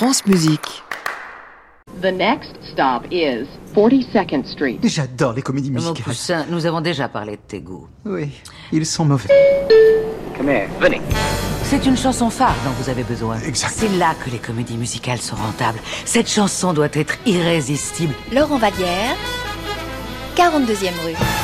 France Musique. The next stop is 42nd Street. J'adore les comédies Mon musicales. poussin, nous avons déjà parlé de tes goûts. Oui, ils sont mauvais. C'est une chanson phare dont vous avez besoin. Exact. C'est là que les comédies musicales sont rentables. Cette chanson doit être irrésistible. Laurent Vallière, 42e rue.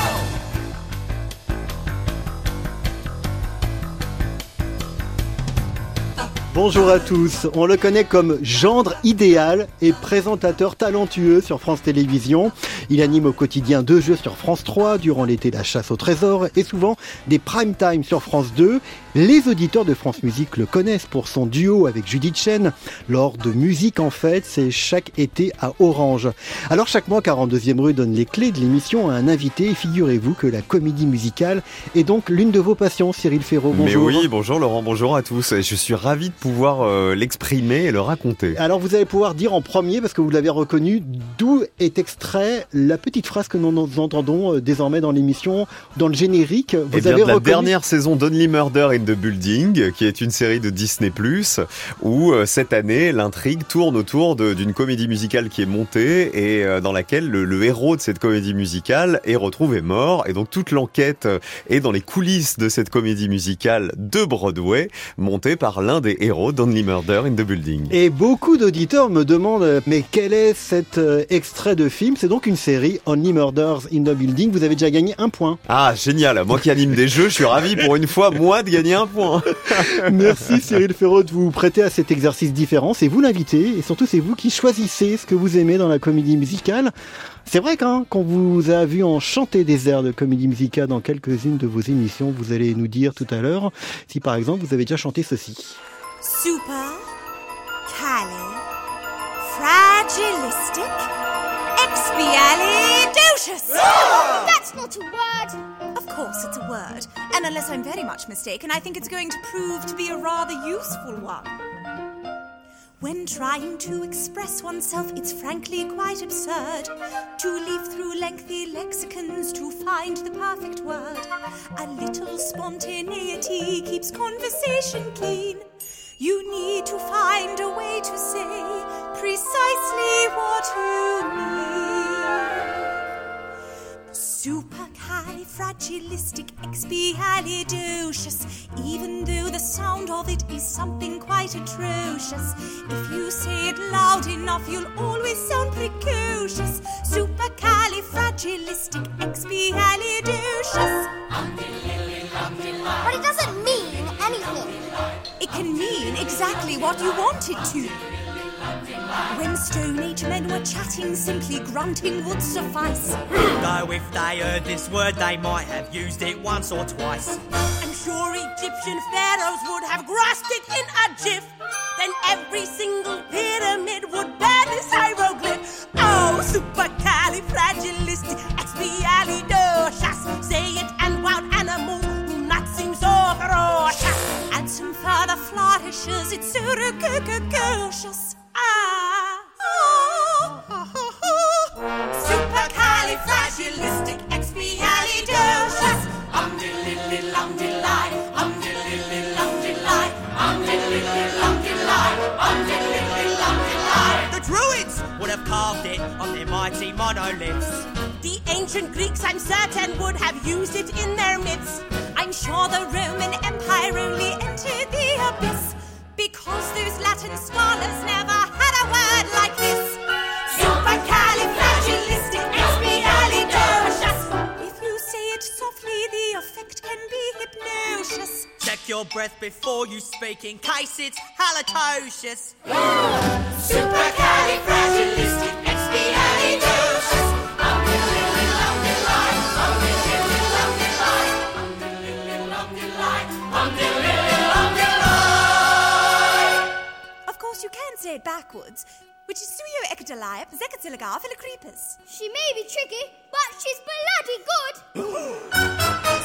Bonjour à tous. On le connaît comme gendre idéal et présentateur talentueux sur France Télévisions. Il anime au quotidien deux jeux sur France 3 durant l'été La chasse au trésor et souvent des prime time sur France 2. Les auditeurs de France Musique le connaissent pour son duo avec Judith Chen lors de Musique en fête, c'est chaque été à Orange. Alors chaque mois 42e rue donne les clés de l'émission à un invité et figurez-vous que la comédie musicale est donc l'une de vos passions Cyril Ferraud. Bonjour. Mais oui, bonjour Laurent, bonjour à tous. Je suis ravi de pouvoir euh, l'exprimer et le raconter. Alors vous allez pouvoir dire en premier, parce que vous l'avez reconnu, d'où est extrait la petite phrase que nous entendons euh, désormais dans l'émission, dans le générique. Vous Eh bien, avez de la reconnu- dernière saison d'Only Murder in the Building, qui est une série de Disney+, où euh, cette année, l'intrigue tourne autour d'une comédie musicale qui est montée et euh, dans laquelle le, le héros de cette comédie musicale est retrouvé mort. Et donc toute l'enquête euh, est dans les coulisses de cette comédie musicale de Broadway, montée par l'un des héros d'Only Murder in the Building. Et beaucoup d'auditeurs me demandent, euh, mais quel est cet euh, extrait de film? C'est donc une série, Only Murders in the Building. Vous avez déjà gagné un point. Ah, génial. Moi qui anime des jeux, je suis ravi pour une fois, moi, de gagner un point. Merci Cyril Ferraud de vous prêter à cet exercice différent. C'est vous l'invité et surtout c'est vous qui choisissez ce que vous aimez dans la comédie musicale. C'est vrai qu'on vous a vu en chanter des airs de comédie musicale dans quelques-unes de vos émissions, vous allez nous dire tout à l'heure si par exemple vous avez déjà chanté ceci. Super, cali, fragilistic, expialidocious. Ah! That's not a word. Of course, it's a word, and unless I'm very much mistaken, I think it's going to prove to be a rather useful one. When trying to express oneself, it's frankly quite absurd to leaf through lengthy lexicons to find the perfect word. A little spontaneity keeps conversation keen. You need to find a way to say precisely what you mean. Supercalifragilisticexpialidocious, even though the sound of it is something quite atrocious. If you say it loud enough, you'll always sound precocious. Supercalifragilisticexpialidocious. But it doesn't mean anything. It can mean exactly what you want it to. When Stone Age men were chatting, simply grunting would suffice. Though if they heard this word, they might have used it once or twice. I'm sure Egyptian pharaohs would have grasped it in a jiff. Then every single pyramid would bear this hieroglyph. Oh, supercalifragilisticexpialidocious. Say it and wild animals will not seem rosh Als zum Vater flarisches it zure kuke oh, ah. Supercalifragilistic expialidocious. Um de lilly lum de lie Um de lilly lum de lie Um de lilly lum de lie Um de lilly lum de lie The druids would have carved it on their mighty monoliths. The ancient Greeks, I'm certain, would have used it in their myths. I'm sure the Roman Empire only entered the abyss because those Latin scholars never had a word like this. Supercalifragilisticexpialidocious. If you say it softly, the effect can be hypnosis. Check your breath before you speak in case it's halitosis. Supercalifragilisticexpialidocious. You can say it backwards, which is suyo ecadalipe, zecazilagar, philocrepus. She may be tricky, but she's bloody good.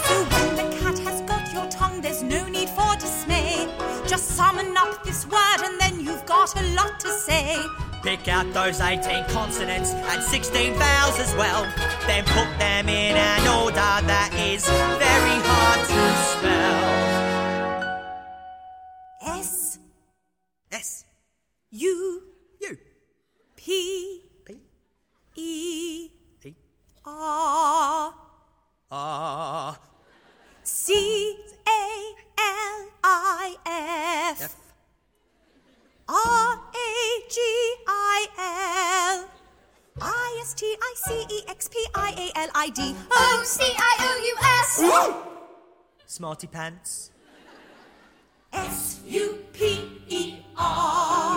So when the cat has got your tongue, there's no need for dismay. Just summon up this word and then you've got a lot to say. Pick out those 18 consonants and 16 vowels as well. Then put them in an order that is very hard to spell. U You. P. P. E. E. R. Ah. C. A. L. I. F. F. R. A. G. I. L. I. S. T. I. C. E. X. P. I. A. L. I. D. O. C. I. O. U. S. Smarty pants. S. U. P. E. R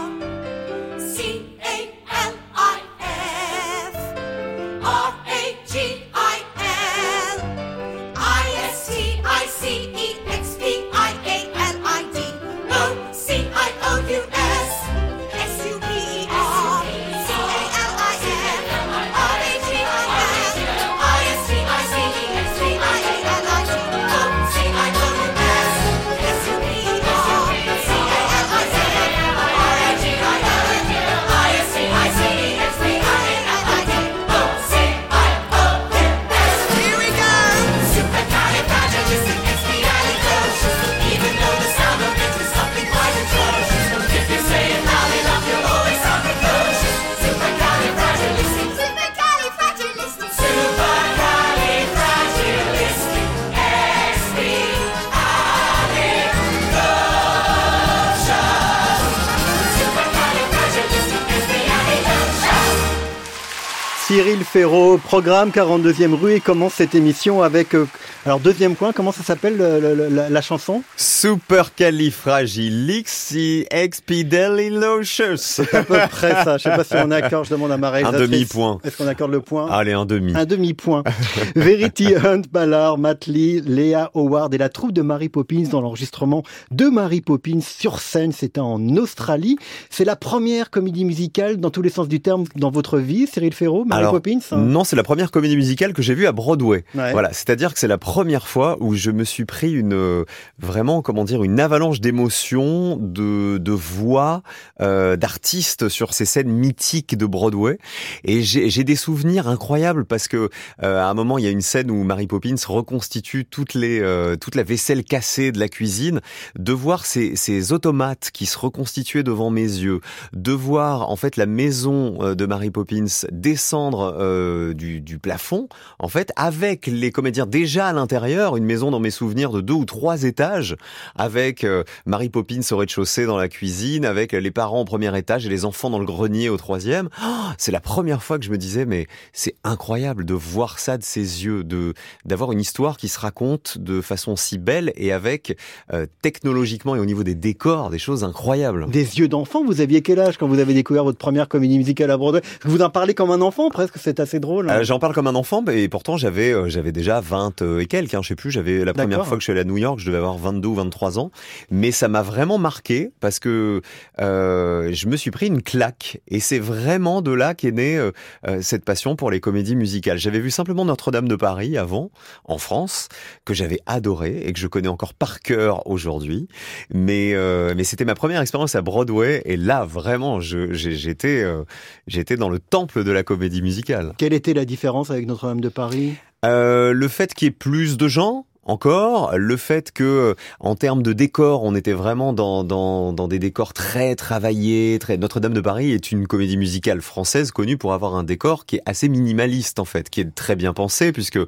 programme 42e rue et commence cette émission avec... euh, alors deuxième point, comment ça s'appelle le- le- la, la chanson? Supercalifragilisticexpialidocious. C'est à peu près ça. Je sais pas si on accorde, je demande à ma réalisatrice. demi-point. Est-ce qu'on accorde le point? Allez, un demi. Un demi-point. Verity Hunt, Ballard, Matt Lee, Léa Howard et la troupe de Mary Poppins dans l'enregistrement de Mary Poppins sur scène. C'était en Australie. C'est la première comédie musicale dans tous les sens du terme dans votre vie, Cyril Ferraud, Mary Alors, Poppins hein? Non, c'est la première comédie musicale que j'ai vue à Broadway. Ouais. Voilà, c'est-à-dire que c'est la première fois où je me suis pris une euh, vraiment comment dire une avalanche d'émotions, de, de voix, euh, d'artistes sur ces scènes mythiques de Broadway. Et j'ai des souvenirs incroyables parce que euh, à un moment il y a une scène où Mary Poppins reconstitue toutes les euh, toute la vaisselle cassée de la cuisine, de voir ces, ces automates qui se reconstituaient devant mes yeux, de voir en fait la maison euh, de Mary Poppins descendre euh, du, du plafond, en fait, avec les comédiens déjà à l'intérieur, une maison dans mes souvenirs de deux ou trois étages, avec euh, Mary Poppins au rez-de-chaussée dans la cuisine, avec les parents au premier étage et les enfants dans le grenier au troisième. Oh, c'est la première fois que je me disais, mais c'est incroyable de voir ça de ses yeux, de d'avoir une histoire qui se raconte de façon si belle et avec euh, technologiquement et au niveau des décors des choses incroyables. Des yeux d'enfant, vous aviez quel âge quand vous avez découvert votre première comédie musicale à Broadway Vous en parlez comme un enfant presque, c'est assez drôle. hein. Euh, J'en parle comme un enfant, et pourtant j'avais euh, j'avais déjà 20 euh, et quelques, hein, je sais plus, j'avais la première fois que je suis allé à New York, je devais avoir 22 ou 23 ans, mais ça m'a vraiment marqué parce que euh, je me suis pris une claque. Et c'est vraiment de là qu'est née euh, euh, cette passion pour les comédies musicales. J'avais vu simplement Notre-Dame de Paris avant, en France, que j'avais adoré et que je connais encore par cœur aujourd'hui, mais euh, mais c'était ma première expérience à Broadway. Et là vraiment je- j'ai- j'étais euh, j'étais dans le temple de la comédie musicale. Quelle était la différence avec Notre-Dame de Paris? Euh, le fait qu'il y ait plus de gens encore, le fait que en termes de décor, on était vraiment dans, dans, dans des décors très travaillés. Très... Notre-Dame de Paris est une comédie musicale française connue pour avoir un décor qui est assez minimaliste en fait, qui est très bien pensé puisque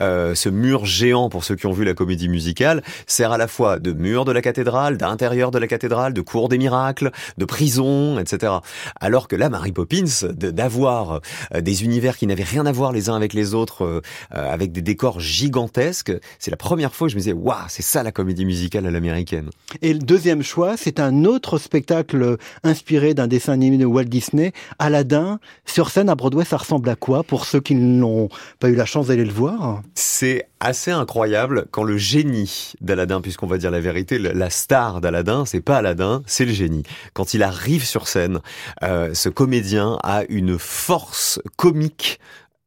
euh, ce mur géant, pour ceux qui ont vu la comédie musicale, sert à la fois de mur de la cathédrale, d'intérieur de la cathédrale, de cour des miracles, de prison, etc. Alors que là, Mary Poppins, d'avoir euh, des univers qui n'avaient rien à voir les uns avec les autres, euh, euh, avec des décors gigantesques, c'est première fois que je me disais, waouh, c'est ça la comédie musicale à l'américaine. Et le deuxième choix, c'est un autre spectacle inspiré d'un dessin animé de Walt Disney, Aladdin. Sur scène à Broadway, ça ressemble à quoi pour ceux qui n'ont pas eu la chance d'aller le voir? C'est assez incroyable quand le génie d'Aladin, puisqu'on va dire la vérité, la star d'Aladin, c'est pas Aladin, c'est le génie. Quand il arrive sur scène, euh, ce comédien a une force comique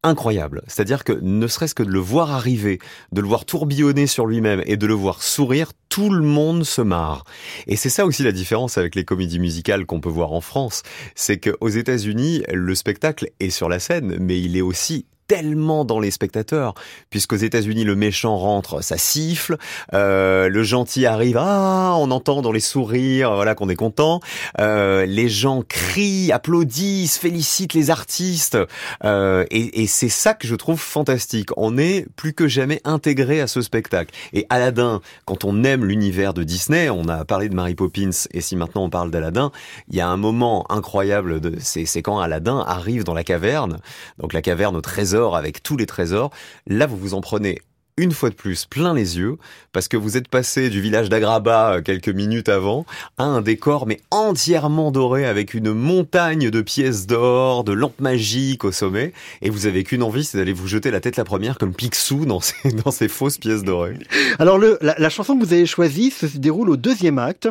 incroyable. C'est-à-dire que ne serait-ce que de le voir arriver, de le voir tourbillonner sur lui-même et de le voir sourire, tout le monde se marre. Et c'est ça aussi la différence avec les comédies musicales qu'on peut voir en France, c'est qu'aux États-Unis, le spectacle est sur la scène, mais il est aussi tellement dans les spectateurs, puisqu'aux États-Unis le méchant rentre, ça siffle, euh, le gentil arrive, ah, on entend dans les sourires, voilà qu'on est content, euh, les gens crient, applaudissent, félicitent les artistes, euh, et, et c'est ça que je trouve fantastique. On est plus que jamais intégré à ce spectacle. Et Aladdin, quand on aime l'univers de Disney, on a parlé de Mary Poppins, et si maintenant on parle d'Aladdin, il y a un moment incroyable, c'est quand Aladdin arrive dans la caverne, donc la caverne au trésor avec tous les trésors. Là, vous vous en prenez une fois de plus plein les yeux parce que vous êtes passé du village d'Agraba euh, quelques minutes avant à un décor mais entièrement doré avec une montagne de pièces d'or, de lampes magiques au sommet et vous avez qu'une envie c'est d'aller vous jeter la tête la première comme Picsou dans ces, dans ces fausses pièces dorées. Alors la chanson que vous avez choisie se déroule au deuxième acte.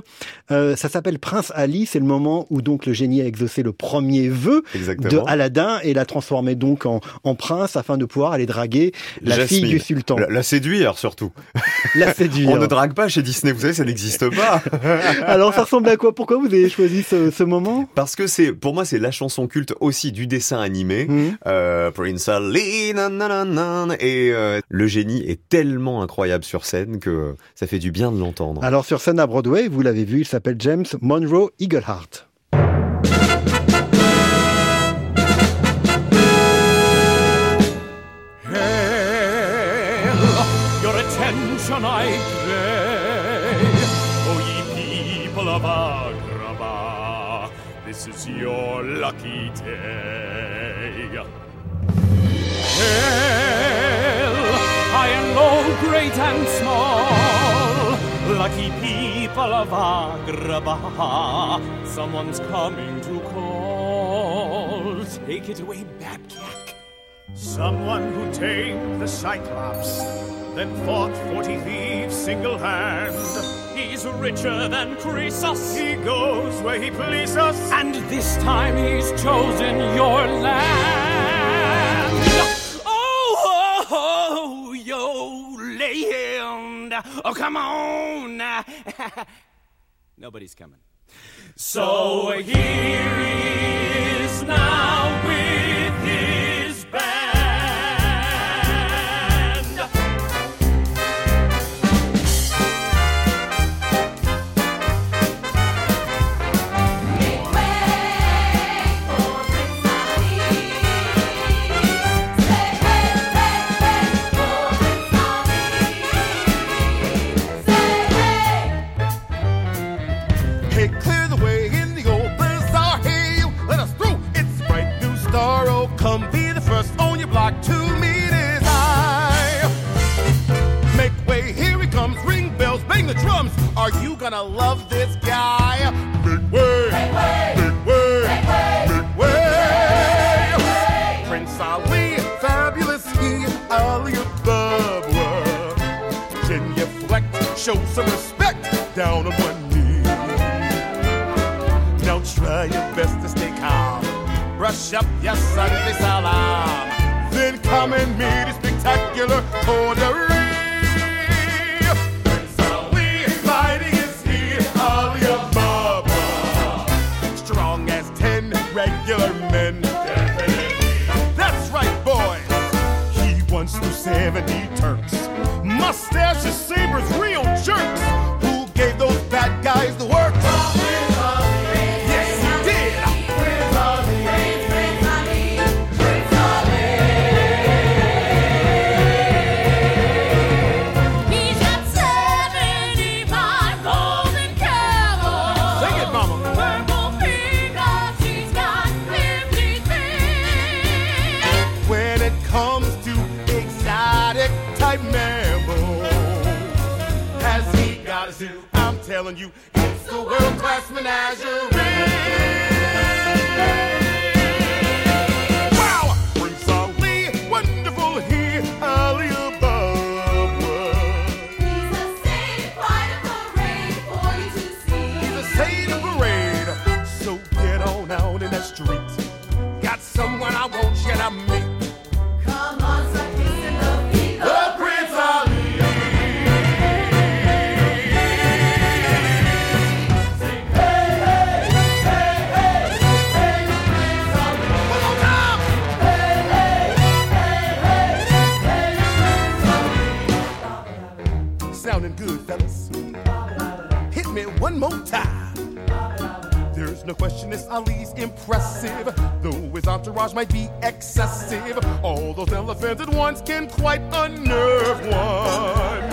Euh, ça s'appelle Prince Ali. C'est le moment où donc le génie a exaucé le premier vœu de Exactement. Aladdin et l'a transformé donc en, en prince afin de pouvoir aller draguer la Jasmine. fille du sultan. La, la séduire surtout. La séduire. On ne drague pas chez Disney, vous savez, ça n'existe pas. Alors ça ressemble à quoi? Pourquoi vous avez choisi ce, ce moment? Parce que c'est, pour moi, c'est la chanson culte aussi du dessin animé. Mhm. Euh, Prince Ali, nanana, et euh, le génie est tellement incroyable sur scène que ça fait du bien de l'entendre. Alors sur scène à Broadway, vous l'avez vu, il s'appelle James Monroe Eagleheart. Your attention I crave, O ye people of Agrabah, this is your lucky day. Hail, high and low, great and small, lucky people of Agrabah, someone's coming to call. Take it away, Babcock. Someone who tamed the Cyclops, then fought forty thieves single hand. He's richer than Croesus. He goes where he pleases. And this time he's chosen your land. Oh, come on. Nobody's coming. So here he is now the drums. Are you gonna love this guy? Make way, make way, make way, make way. Prince Ali, fabulous he, Ali Ababa. Genuflect, show some respect down on one knee. Now try your best to stay calm. Brush up your Sunday salam. Then come and meet a spectacular coterie. Las entourage might be excessive. All those elephants at once can quite unnerve one.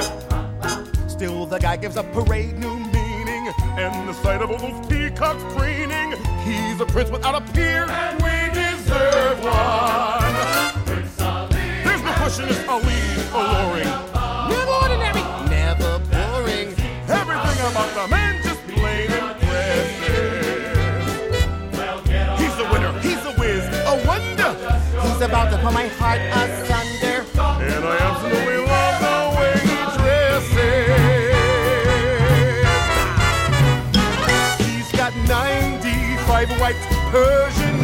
Still, the guy gives a parade new meaning, and the sight of all those peacocks preening, he's a prince without a peer, about to put my heart asunder. And I absolutely love the way he dresses. He's got 95 white Persian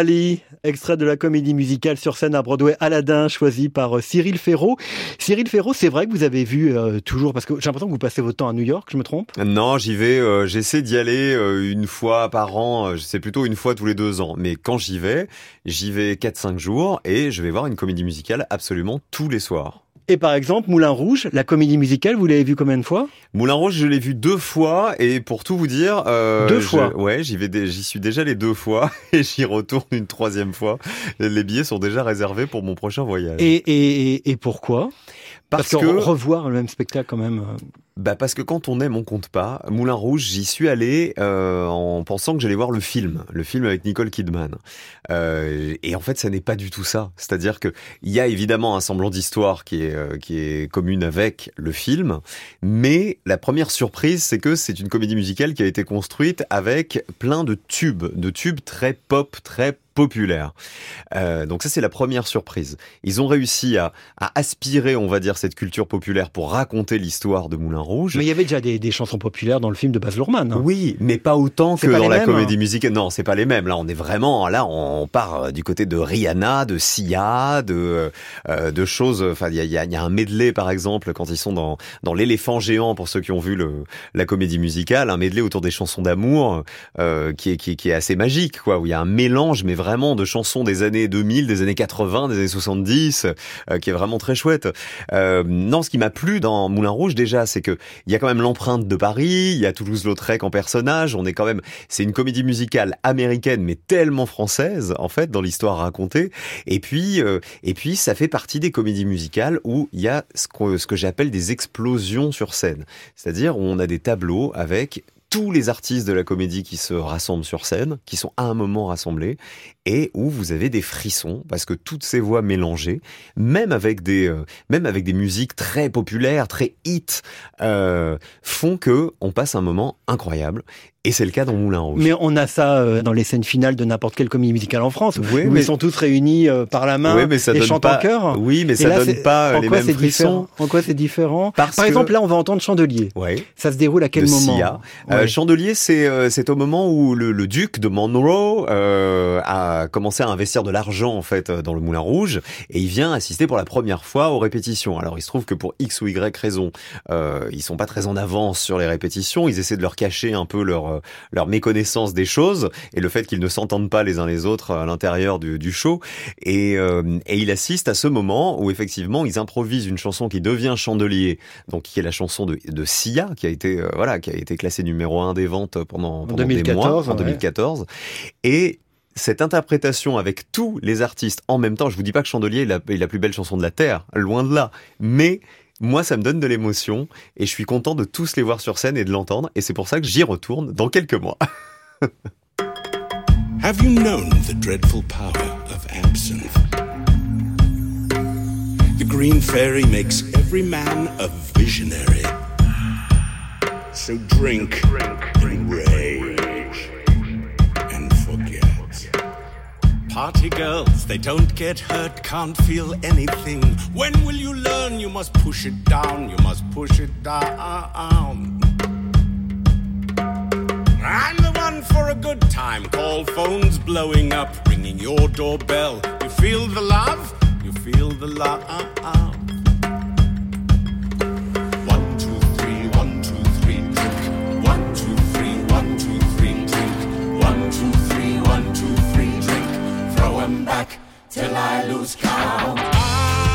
Ali, extrait de la comédie musicale sur scène à Broadway Aladdin, choisi par euh, Cyril Ferraud. Cyril Ferraud, c'est vrai que vous avez vu euh, toujours, parce que j'ai l'impression que vous passez votre temps à New York, je me trompe? Non, j'y vais, euh, j'essaie d'y aller une fois par an, c'est plutôt une fois tous les deux ans. Mais quand j'y vais, j'y vais 4-5 jours et je vais voir une comédie musicale absolument tous les soirs. Et par exemple, Moulin Rouge, la comédie musicale, vous l'avez vu combien de fois? Moulin Rouge, je l'ai vu deux fois et pour tout vous dire, euh, Deux je- fois ouais, j'y vais, j'y suis déjà les deux fois et j'y retourne une troisième fois. Les billets sont déjà réservés pour mon prochain voyage. et, et, et, pourquoi? Parce, que, que revoir le même spectacle quand même. Bah parce que quand on aime, on compte pas. Moulin Rouge, j'y suis allé euh, en pensant que j'allais voir le film, le film avec Nicole Kidman. Euh, et en fait, ça n'est pas du tout ça. C'est-à-dire que il y a évidemment un semblant d'histoire qui est euh, qui est commune avec le film, mais la première surprise, c'est que c'est une comédie musicale qui a été construite avec plein de tubes, de tubes très pop, très populaires. Euh, donc ça, c'est la première surprise. Ils ont réussi à, à aspirer, on va dire, cette culture populaire pour raconter l'histoire de Moulin Rouge. Mais il y avait déjà des, des chansons populaires dans le film de Baz Luhrmann. hein. Oui, mais pas autant que pas dans la mêmes, comédie hein. musicale. Non, c'est pas les mêmes. Là, on est vraiment là, on part euh, du côté de Rihanna, de Sia, de euh, de choses. Enfin, il y a, y a- il y a un medley par exemple quand ils sont dans dans l'éléphant géant pour ceux qui ont vu le la comédie musicale, un medley autour des chansons d'amour euh, qui est qui est qui est assez magique quoi. Où il y a un mélange, mais vraiment de chansons des années 2000, des années 80, des années 70, euh, qui est vraiment très chouette. Euh, non, ce qui m'a plu dans Moulin Rouge déjà, c'est que il y a quand même l'empreinte de Paris, il y a Toulouse-Lautrec en personnage, on est quand même, c'est une comédie musicale américaine mais tellement française en fait dans l'histoire racontée. Et puis, euh, et puis ça fait partie des comédies musicales où il y a ce que, ce que j'appelle des explosions sur scène, c'est-à-dire où on a des tableaux avec tous les artistes de la comédie qui se rassemblent sur scène, qui sont à un moment rassemblés, et où vous avez des frissons parce que toutes ces voix mélangées, même avec des, euh, même avec des musiques très populaires, très hit, euh, font que on passe un moment incroyable. Et c'est le cas dans Moulin Rouge. Mais on a ça euh, dans les scènes finales de n'importe quelle comédie musicale en France, Oui, où mais- ils sont tous réunis euh, par la main Oui, mais ça et chantent pas- en chœur. Oui, mais ça là, donne pas en les mêmes frissons. En quoi c'est différent Parce Par que- exemple, là, on va entendre Chandelier. Ouais. Ça se déroule à quel de moment. Euh. Chandelier, c'est c'est au moment où le, le duc de Monroe euh, a commencé à investir de l'argent en fait euh, dans le Moulin Rouge et il vient assister pour la première fois aux répétitions. Alors il se trouve que pour x ou y raison, euh, ils sont pas très en avance sur les répétitions. Ils essaient de leur cacher un peu leur euh, leur méconnaissance des choses et le fait qu'ils ne s'entendent pas les uns les autres à l'intérieur du, du show. Et, euh, et il assiste à ce moment où effectivement ils improvisent une chanson qui devient chandelier, donc qui est la chanson de, de Sia, qui a été euh, voilà, qui a été classée numéro un des ventes pendant, pendant des 2014, mois en ouais. 2014. Et cette interprétation avec tous les artistes en même temps, je vous dis pas que Chandelier est la, est la plus belle chanson de la Terre, loin de là, mais moi ça me donne de l'émotion et je suis content de tous les voir sur scène et de l'entendre et c'est pour ça que j'y retourne dans quelques mois. Have you known the dreadful power of absinthe? The green fairy makes every man a visionary. So drink, in rage Party girls, they don't get hurt, can't feel anything. When will you learn? You must push it down, you must push it down. I'm the one for a good time. Call phones blowing up, ringing your doorbell. You feel the love? You feel the love. come back till I lose count. I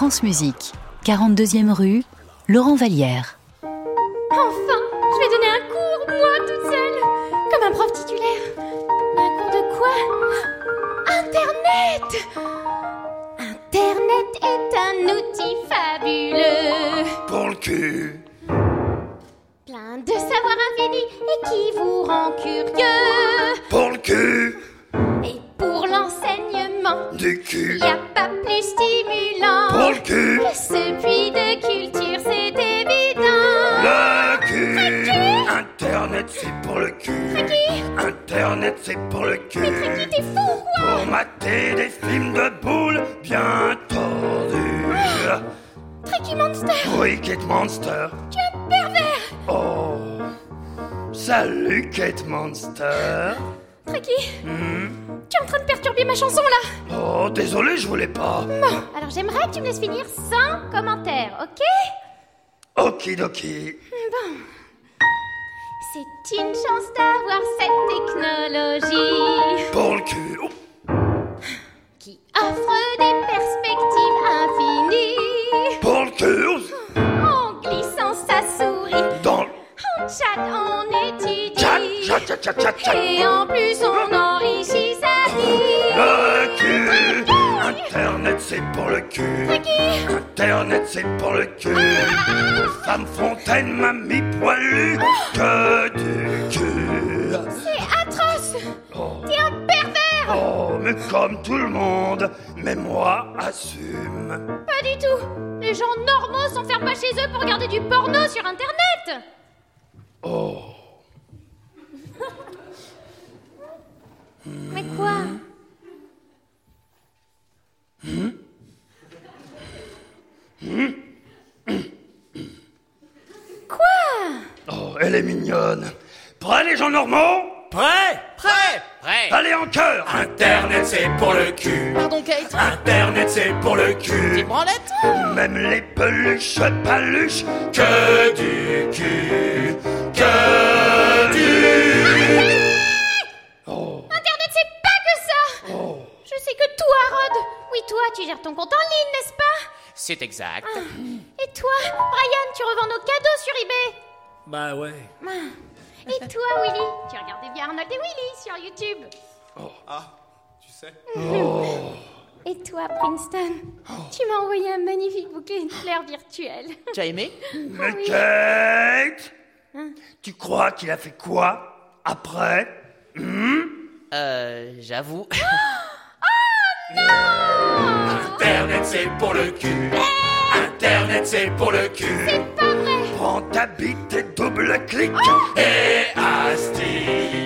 France Musique, 42e rue, Laurent Vallière. Kate Monster. Tricky Tu es en train de perturber ma chanson là Oh, désolé, je voulais pas. Bon, alors j'aimerais que tu me laisses finir sans commentaire, ok? Okidoki. Bon. C'est une chance d'avoir cette technologie Pour le cul. Oh, qui offre des perspectives infinies. Pour le cul. En glissant sa souris, Dans le en chat, on étudie. Et en plus, on enrichit sa vie. Le cul. Internet, c'est pour le cul. Internet, c'est pour le cul. Femme Fontaine m'a mis poilu que du cul. C'est atroce Oh, T'es un pervers oh, mais comme tout le monde, mais moi assume. Pas du tout Les gens normaux s'enferment pas chez eux pour regarder du porno sur Internet Oh, Mais quoi? Quoi? Oh, elle est mignonne. Prêt les gens normaux? Prêt! Prêt! Prêt! Allez en chœur Internet c'est pour le cul. Pardon, Kate. Internet c'est pour le cul. Branlette Même les peluches paluches Que du cul. Que ça Je sais que toi, Rod. Oui, toi, tu gères ton compte en ligne, n'est-ce pas? C'est exact. Ah. Et toi, Brian, tu revends nos cadeaux sur eBay? Bah ouais. Ah. Et toi, Willy, tu regardes bien Arnold et Willy sur YouTube. Ah, tu sais. Et toi, Princeton, tu m'as envoyé un magnifique bouquet de fleurs virtuelles Tu as aimé? Mais oui. Kate Hein? Tu crois qu'il a fait quoi Après? Hmm? Euh, j'avoue. Internet c'est pour le cul. Internet c'est pour le cul. C'est pas vrai. Prends ta bite et double-clic Et astique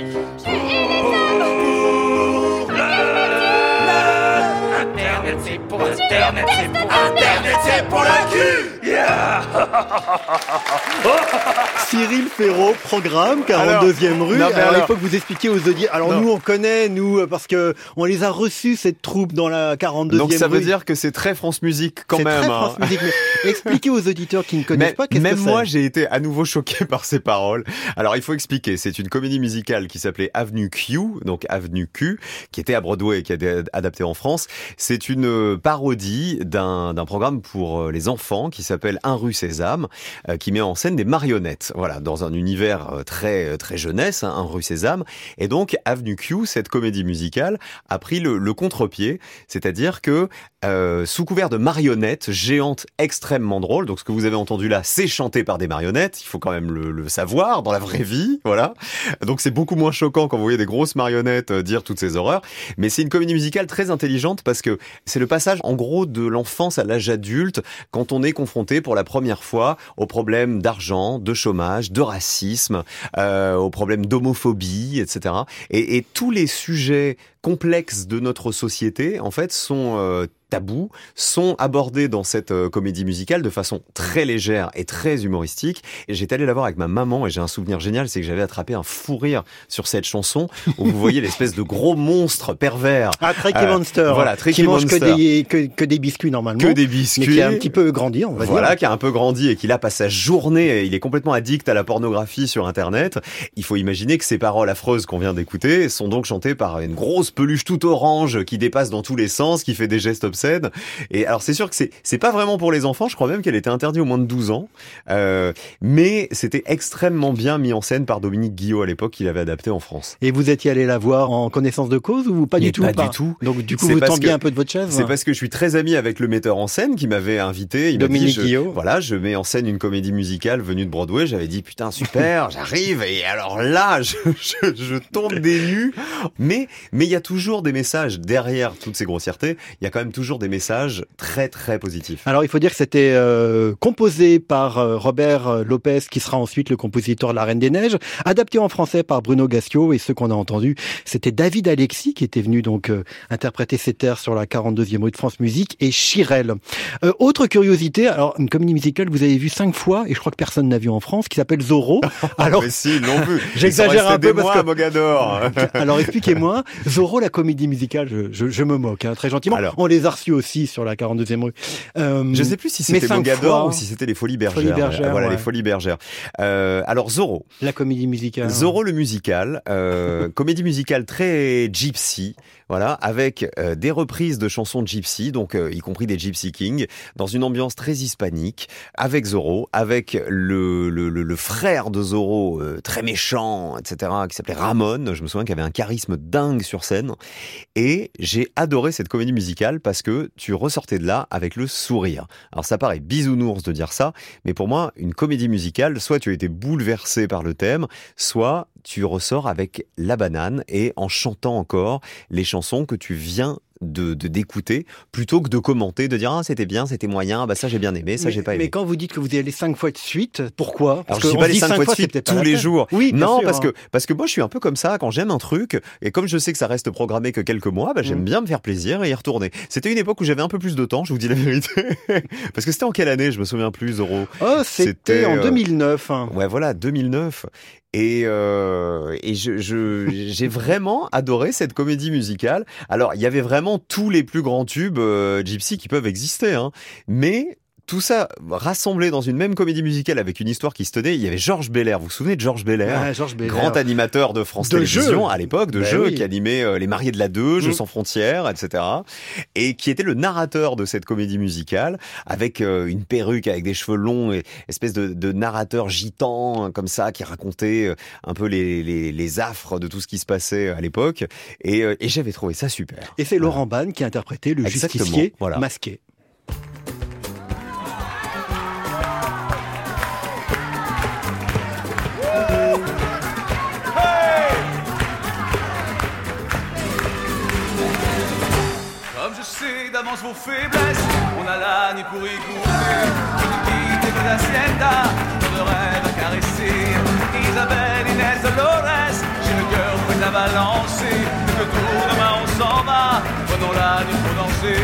Internet c'est pour Internet c'est pour Internet c'est pour le cul Yeah Cyril Ferraud, programme, 42e Alors, rue. non, mais alors, il alors- faut que vous expliquiez aux auditeurs. Alors Non. nous, on connaît, nous, euh, parce que on les a reçus, cette troupe, dans la 42e Donc ça rue. veut dire que c'est très France Musique quand C'est même. très hein. France Musique. Mais expliquez aux auditeurs qui ne connaissent Mais pas qu'est-ce même que moi, c'est. j'ai été à nouveau choqué par ces paroles. Alors, il faut expliquer. C'est une comédie musicale qui s'appelait Avenue Q, donc Avenue Q, qui était à Broadway et qui a été adaptée en France. C'est une euh, parodie d'un programme pour euh, les enfants qui s'appelle Un rue Sésame, euh, qui met en scène des marionnettes. Voilà, dans un univers euh, très très jeunesse, hein, Un rue Sésame. Et donc, Avenue Q, cette comédie musicale, a pris le, contre-pied, c'est-à-dire que sous couvert de marionnettes géantes extrêmement drôles. Donc ce que vous avez entendu là, c'est chanté par des marionnettes. Il faut quand même le, le savoir dans la vraie vie, voilà. Donc c'est beaucoup moins choquant quand vous voyez des grosses marionnettes dire toutes ces horreurs. Mais c'est une comédie musicale très intelligente parce que c'est le passage en gros de l'enfance à l'âge adulte quand on est confronté pour la première fois aux problèmes d'argent, de chômage, de racisme, euh, aux problèmes d'homophobie, etc. Et, et tous les sujets complexes de notre société, en fait, sont euh, tabous, sont abordés dans cette euh, comédie musicale de façon très légère et très humoristique. Et j'étais allé la voir avec ma maman et j'ai un souvenir génial, c'est que j'avais attrapé un fou rire sur cette chanson où vous voyez l'espèce de gros monstre pervers. Ah, Tricky Euh, Monster. Voilà, Tricky qui mange que des, que, que des biscuits normalement. Que des biscuits. Mais qui a un petit peu grandi, on va Voilà, dire. qui a un peu grandi et qui là passe sa journée, et il est complètement addict à la pornographie sur Internet. Il faut imaginer que ces paroles affreuses qu'on vient d'écouter sont donc chantées par une grosse peluche toute orange qui dépasse dans tous les sens, qui fait des gestes obscènes. Et alors c'est sûr que c'est c'est pas vraiment pour les enfants. Je crois même qu'elle était interdite au moins de 12 ans, euh, mais c'était extrêmement bien mis en scène par Dominique Guillot à l'époque, qu'il avait adapté en France. Et vous étiez allé la voir en connaissance de cause ou pas Mais du tout? pas du tout. Donc du coup, vous que- un peu de votre chaise? C'est parce que je suis très ami avec le metteur en scène qui m'avait invité. Il Dominique dit, je- Guillot. Voilà, je mets en scène une comédie musicale venue de Broadway. J'avais dit putain super, j'arrive et alors là je, je, je tombe des nues. Mais mais il y a toujours des messages derrière toutes ces grossièretés. Il y a quand même toujours des messages très très positifs. Alors il faut dire que c'était euh, composé par euh, Robert euh, Lopez, qui sera ensuite le compositeur de La Reine des Neiges, adapté en français par Bruno Gassio, et ce qu'on a entendu, c'était David Alexis, qui était venu donc euh, interpréter ses terres sur la 42e rue de France Musique, et Chirel. Euh, autre curiosité, alors une comédie musicale, vous avez vu cinq fois, et je crois que personne n'a vu en France, qui s'appelle Zorro. Alors, mais si, ils l'ont vu. J'exagère un peu des parce mois que... à Mogador. Alors expliquez-moi, Zorro, la comédie musicale, je, je, je me moque hein, très gentiment. On les a reçus aussi sur la 42e rue. Euh, Je sais plus si c'était Mogador ou si c'était les Folies Bergères. Folies Bergères, voilà, ouais. les Folies Bergères. Euh, alors Zorro. La comédie musicale. Zorro le musical, euh, comédie musicale très gypsy, voilà, avec euh, des reprises de chansons de gypsy, donc y compris des Gypsy King, dans une ambiance très hispanique, avec Zorro, avec le, le, le, le frère de Zorro, très méchant, etc., qui s'appelait Ramon, je me souviens qu'il avait un charisme dingue sur scène, et j'ai adoré cette comédie musicale parce que tu ressortais de là avec le sourire. Alors ça paraît bisounours de dire ça, mais pour moi, une comédie musicale, soit tu as été bouleversé par le thème, soit tu ressors avec la banane et en chantant encore les chansons que tu viens de d'écouter plutôt que de commenter, de dire ah c'était bien, c'était moyen, bah ça j'ai bien aimé, ça j'ai pas aimé. mais quand vous dites que vous y allez cinq fois de suite, pourquoi? Alors je que dis on pas les cinq fois de suite tous les jours. Oui, non sûr, parce hein. que parce que moi je suis un peu comme ça quand j'aime un truc et comme je sais que ça reste programmé que quelques mois, bah, j'aime Mm. bien me faire plaisir et y retourner. C'était une époque où j'avais un peu plus de temps, je vous dis la vérité. parce que c'était en quelle année, je me souviens plus Zoro. Oh, c'était en euh, 2009. hein. Ouais, voilà, 2009. Et, euh, et je, je- j'ai vraiment adoré cette comédie musicale. Alors, il y avait vraiment tous les plus grands tubes euh, Gypsy qui peuvent exister, hein. mais tout ça rassemblé dans une même comédie musicale avec une histoire qui se tenait. Il y avait Georges Belair. Vous vous souvenez de Georges Belair Ouais, Georges Belair. Grand animateur de France De Télévisions à l'époque, de Ben jeux, oui. qui animait euh, Les Mariés de la 2, Jeux Mm. sans frontières, etc. Et qui était le narrateur de cette comédie musicale avec euh, une perruque avec des cheveux longs et espèce de, de narrateur gitan hein, comme ça qui racontait euh, un peu les, les, les affres de tout ce qui se passait à l'époque. Et, et j'avais trouvé ça super. Et c'est Laurent Bann qui a interprété le Exactement, justicier voilà. masqué. D'avance vos faiblesses, on a la nuit pour y. Une petite de la hacienda, de rêve à caresser. Isabelle, Inès, Dolores, j'ai le cœur prêt à balancer. Le tour demain on s'en va, prenons la nuit pour danser.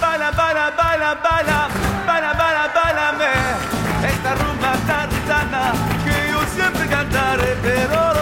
Baila, baila, baila, baila, baila, baila, baila, me. Esta rumba tan gitana que yo siempre cantaré, pero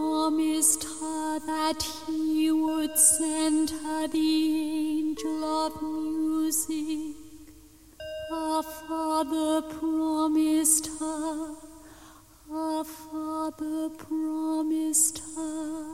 promised her that he would send her the angel of music. Her father promised her. Her father promised her.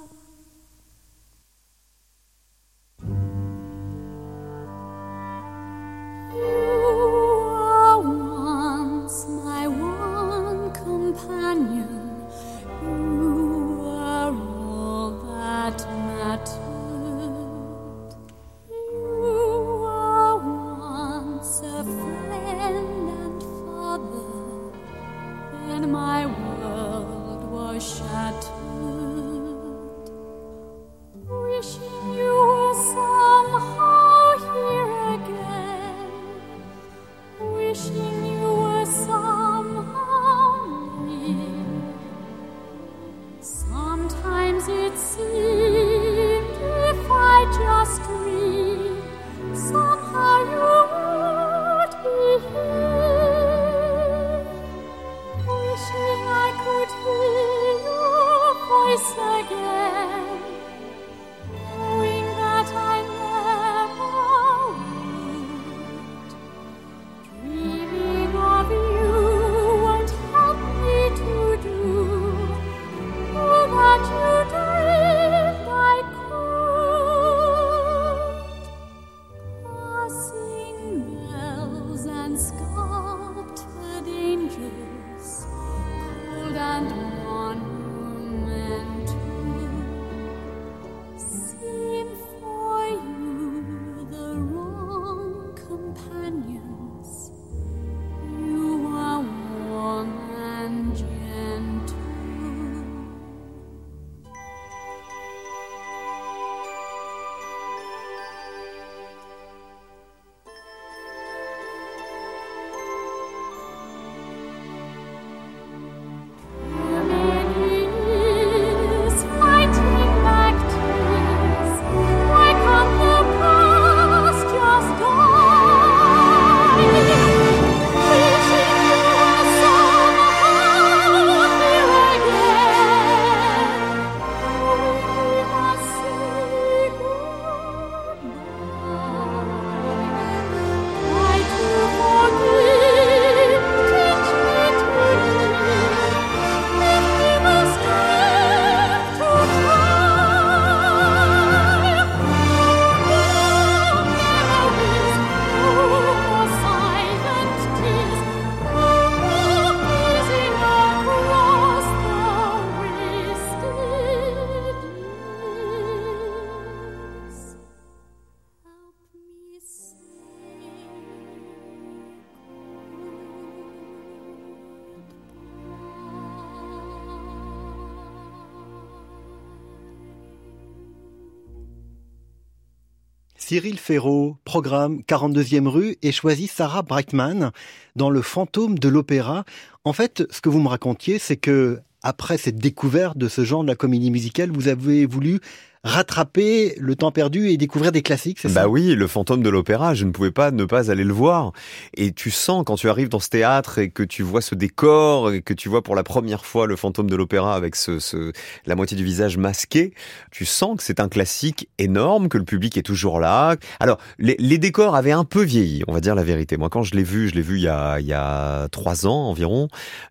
Cyril Ferraud, programme 42e rue, et choisit Sarah Brightman dans Le fantôme de l'opéra. En fait, ce que vous me racontiez, c'est que après cette découverte de ce genre de la comédie musicale, vous avez voulu rattraper le temps perdu et découvrir des classiques, c'est ça? Bah oui, le fantôme de l'opéra, je ne pouvais pas ne pas aller le voir. Et tu sens quand tu arrives dans ce théâtre et que tu vois ce décor et que tu vois pour la première fois le fantôme de l'opéra avec ce, ce, la moitié du visage masqué, tu sens que c'est un classique énorme, que le public est toujours là. Alors, les, les décors avaient un peu vieilli, on va dire la vérité. Moi, quand je l'ai vu, je l'ai vu il y a, il y a trois ans environ,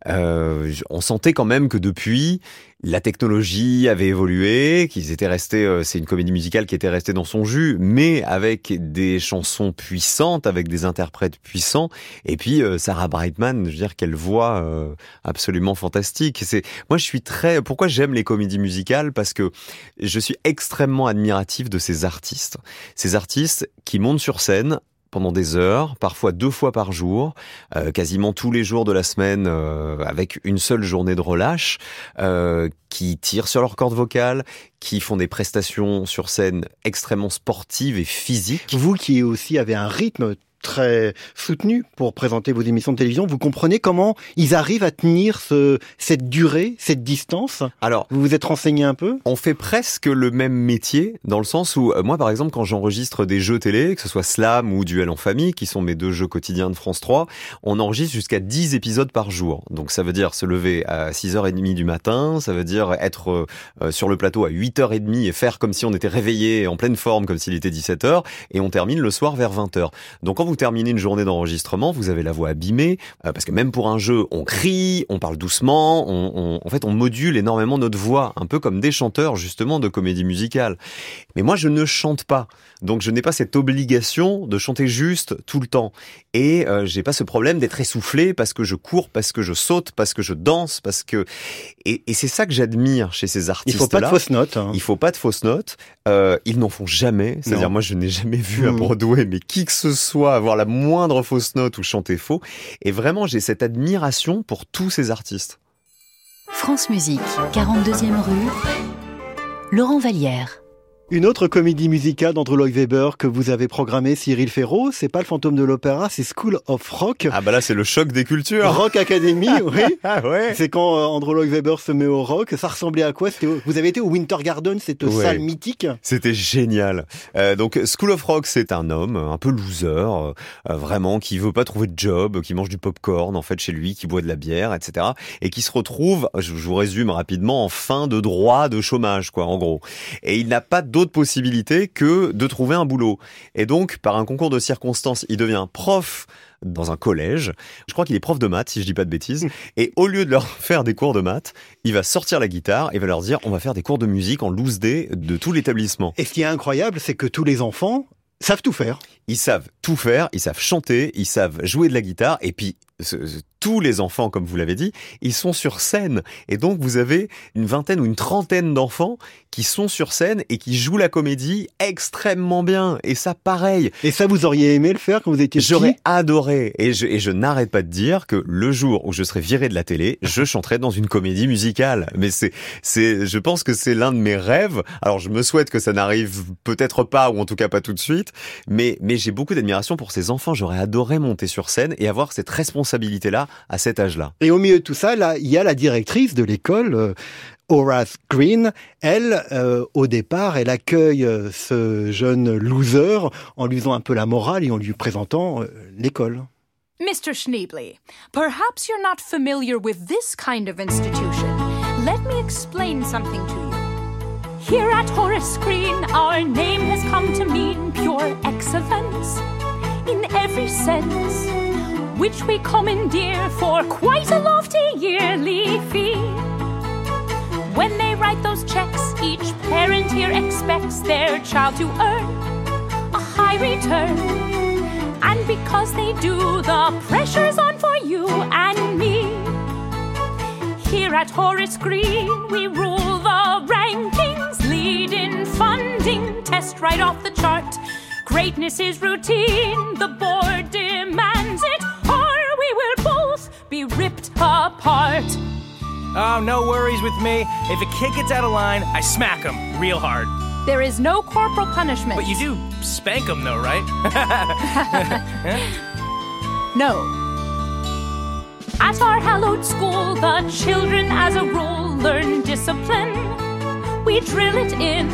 euh, on sentait quand même que depuis, la technologie avait évolué, qu'ils étaient restés, euh, c'est une comédie musicale qui était restée dans son jus, mais avec des chansons puissantes, avec des interprètes puissants, et puis euh, Sarah Brightman, je veux dire, quelle voix euh, absolument fantastique. C'est, moi, je suis très, pourquoi j'aime les comédies musicales? Parce que je suis extrêmement admiratif de ces artistes, ces artistes qui montent sur scène pendant des heures, parfois deux fois par jour, euh, quasiment tous les jours de la semaine, euh, avec une seule journée de relâche, euh, qui tirent sur leur corde vocale, qui font des prestations sur scène extrêmement sportives et physiques. Vous qui aussi avez un rythme très soutenu pour présenter vos émissions de télévision, vous comprenez comment ils arrivent à tenir ce, cette durée, cette distance? Alors, vous vous êtes renseigné un peu? On fait presque le même métier dans le sens où euh, moi par exemple quand j'enregistre des jeux télé, que ce soit Slam ou Duel en famille, qui sont mes deux jeux quotidiens de France 3, on enregistre jusqu'à 10 épisodes par jour. Donc ça veut dire se lever à 6h30 du matin, ça veut dire être euh, sur le plateau à 8h30 et faire comme si on était réveillé en pleine forme comme s'il était 17h et on termine le soir vers 20h. Donc quand vous terminez une journée d'enregistrement, vous avez la voix abîmée euh, parce que même pour un jeu, on crie, on parle doucement, on, on- en fait on module énormément notre voix, un peu comme des chanteurs justement de comédie musicale. Mais moi je ne chante pas, donc je n'ai pas cette obligation de chanter juste tout le temps et euh, j'ai pas ce problème d'être essoufflé parce que je cours, parce que je saute, parce que je danse, parce que et, et c'est ça que j'admire chez ces artistes. Il faut pas de fausses notes. hein. Il faut pas de fausses notes. Euh, ils n'en font jamais. C'est-à-dire, moi, je n'ai jamais vu à Mm. Broadway, mais qui que ce soit avoir la moindre fausse note ou chanter faux. Et vraiment, j'ai cette admiration pour tous ces artistes. France Musique, 42e rue, Laurent Vallière. Une autre comédie musicale d'Andrew Lloyd Webber que vous avez programmée, Cyril Ferraud, c'est pas le fantôme de l'opéra, c'est School of Rock. Ah bah là, c'est le choc des cultures. Rock Academy, oui. Ah ouais. C'est quand euh, Andrew Lloyd Webber se met au rock. Ça ressemblait à quoi? Vous avez été au Winter Garden, cette Ouais. salle mythique? C'était génial. Euh, donc School of Rock, c'est un homme un peu loser, euh, euh, vraiment qui veut pas trouver de job, qui mange du popcorn en fait chez lui, qui boit de la bière, etc. Et qui se retrouve, je, je vous résume rapidement, en fin de droit de chômage, quoi, en gros. Et il n'a pas d'autre possibilité que de trouver un boulot. Et donc, par un concours de circonstances, il devient prof dans un collège. Je crois qu'il est prof de maths, si je dis pas de bêtises. Et au lieu de leur faire des cours de maths, il va sortir la guitare et va leur dire on va faire des cours de musique en loose day de tout l'établissement. Et ce qui est incroyable, c'est que tous les enfants savent tout faire. Ils savent tout faire, ils savent chanter, ils savent jouer de la guitare et puis ce- ce- tous les enfants, comme vous l'avez dit, ils sont sur scène. Et donc, vous avez une vingtaine ou une trentaine d'enfants qui sont sur scène et qui jouent la comédie extrêmement bien. Et ça, pareil. Et ça, vous auriez aimé le faire quand vous étiez J'aurais adoré. Et je, et je n'arrête pas de dire que le jour où je serai viré de la télé, je chanterai dans une comédie musicale. Mais c'est, c'est, je pense que c'est l'un de mes rêves. Alors, je me souhaite que ça n'arrive peut-être pas, ou en tout cas pas tout de suite. Mais, mais j'ai beaucoup d'admiration pour ces enfants. J'aurais adoré monter sur scène et avoir cette responsabilité-là à cet âge-là. Et au milieu de tout ça, là, il y a la directrice de l'école, euh, Horace Green. Elle, euh, au départ, elle accueille euh, ce jeune loser en lui faisant un peu la morale et en lui présentant euh, l'école. Mr. Schneebly, perhaps you're not familiar with this kind of institution. Let me explain something to you. Here at Horace Green, our name has come to mean pure excellence in every sense, which we commandeer for quite a lofty yearly fee. When they write those checks, each parent here expects their child to earn a high return. And because they do, the pressure's on for you and me. Here at Horace Green, we rule the rankings, lead in funding, test right off the chart. Greatness is routine, the board demands it, be ripped apart. Oh, no worries with me. If a kid gets out of line, I smack him real hard. There is no corporal punishment. But you do spank him, though, right? No. At our hallowed school, the children, as a rule, learn discipline. We drill it in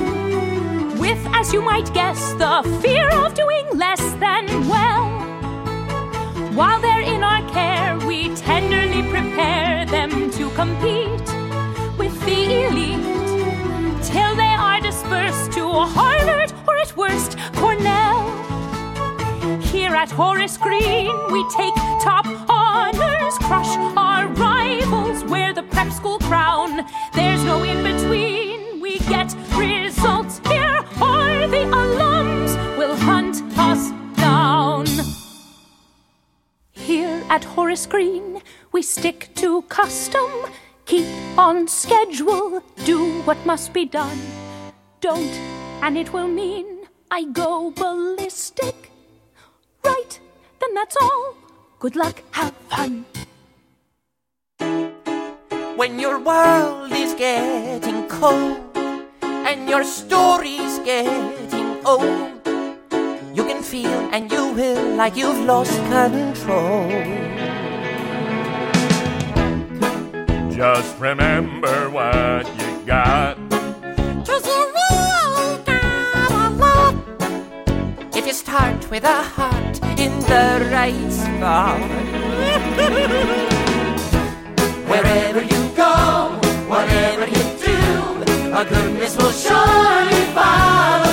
with, as you might guess, the fear of doing less than well. While they're in our care, we tenderly prepare them to compete with the elite till they are dispersed to Harvard or at worst Cornell. Here at Horace Green, we take top honors, crush our rivals, wear the prep school crown. There's no in between. We get results here, or the alums will hunt us at Horace Green, we stick to custom, keep on schedule, do what must be done. Don't, and it will mean I go ballistic. Right, then that's all. Good luck, have fun. When your world is getting cold and your story's getting old, you can feel and you will like you've lost control. Just remember what you got. Cause you really got a lot. If you start with a heart in the right spot. Wherever you go, whatever you do, a goodness will surely follow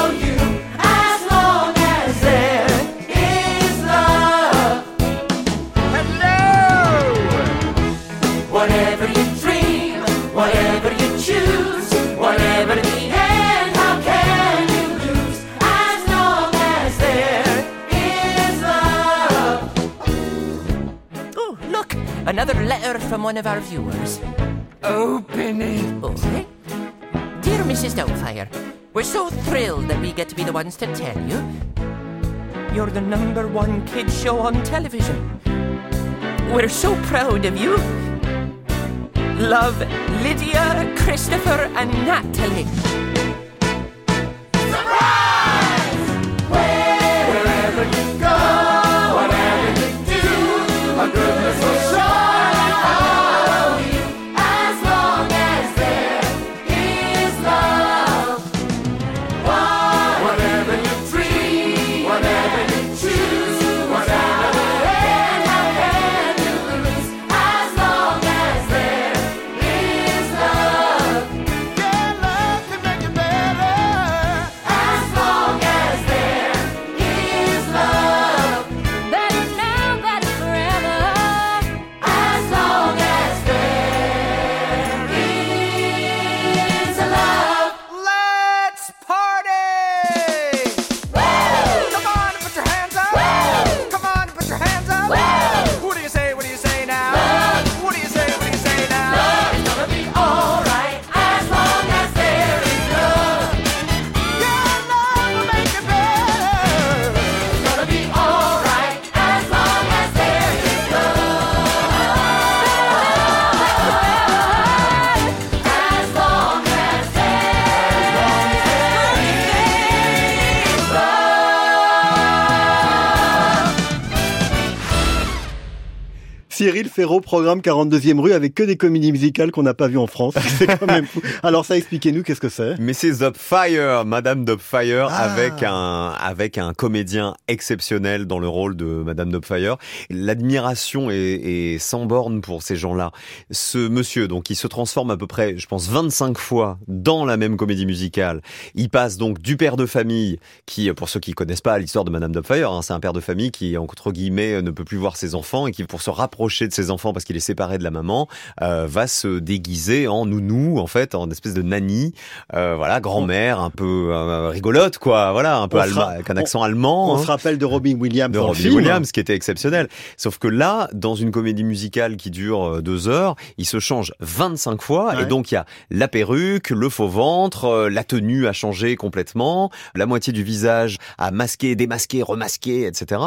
another letter from one of our viewers. Open it. Okay. Dear Mrs. Doubtfire, we're so thrilled that we get to be the ones to tell you. You're the number one kid show on television. We're so proud of you. Love Lydia, Christopher, and Natalie. Programme 42e rue avec que des comédies musicales qu'on n'a pas vues en France. C'est quand même fou. Alors ça, expliquez-nous qu'est-ce que c'est? Mrs. Dubfire, Madame Dubfire, Ah. avec un avec un comédien exceptionnel dans le rôle de Madame Dubfire. L'admiration est, est sans borne pour ces gens-là. Ce monsieur, donc, il se transforme à peu près, je pense, 25 fois dans la même comédie musicale. Il passe donc du père de famille, qui, pour ceux qui connaissent pas l'histoire de Madame Dubfire, hein, c'est un père de famille qui, entre guillemets, ne peut plus voir ses enfants et qui, pour se rapprocher de ses enfants parce qu'il est séparé de la maman, euh, va se déguiser en nounou, en fait, en espèce de nanny, euh, voilà, grand-mère, un peu euh, rigolote, quoi, voilà, un peu allemand, avec un on- accent allemand. On hein se rappelle de Robin Williams de dans le Robin film. Williams, qui était exceptionnel. Sauf que là, dans une comédie musicale qui dure deux heures, il se change 25 fois, Ouais. et donc il y a la perruque, le faux ventre, la tenue a changé complètement, la moitié du visage a masqué, démasqué, remasqué, etc.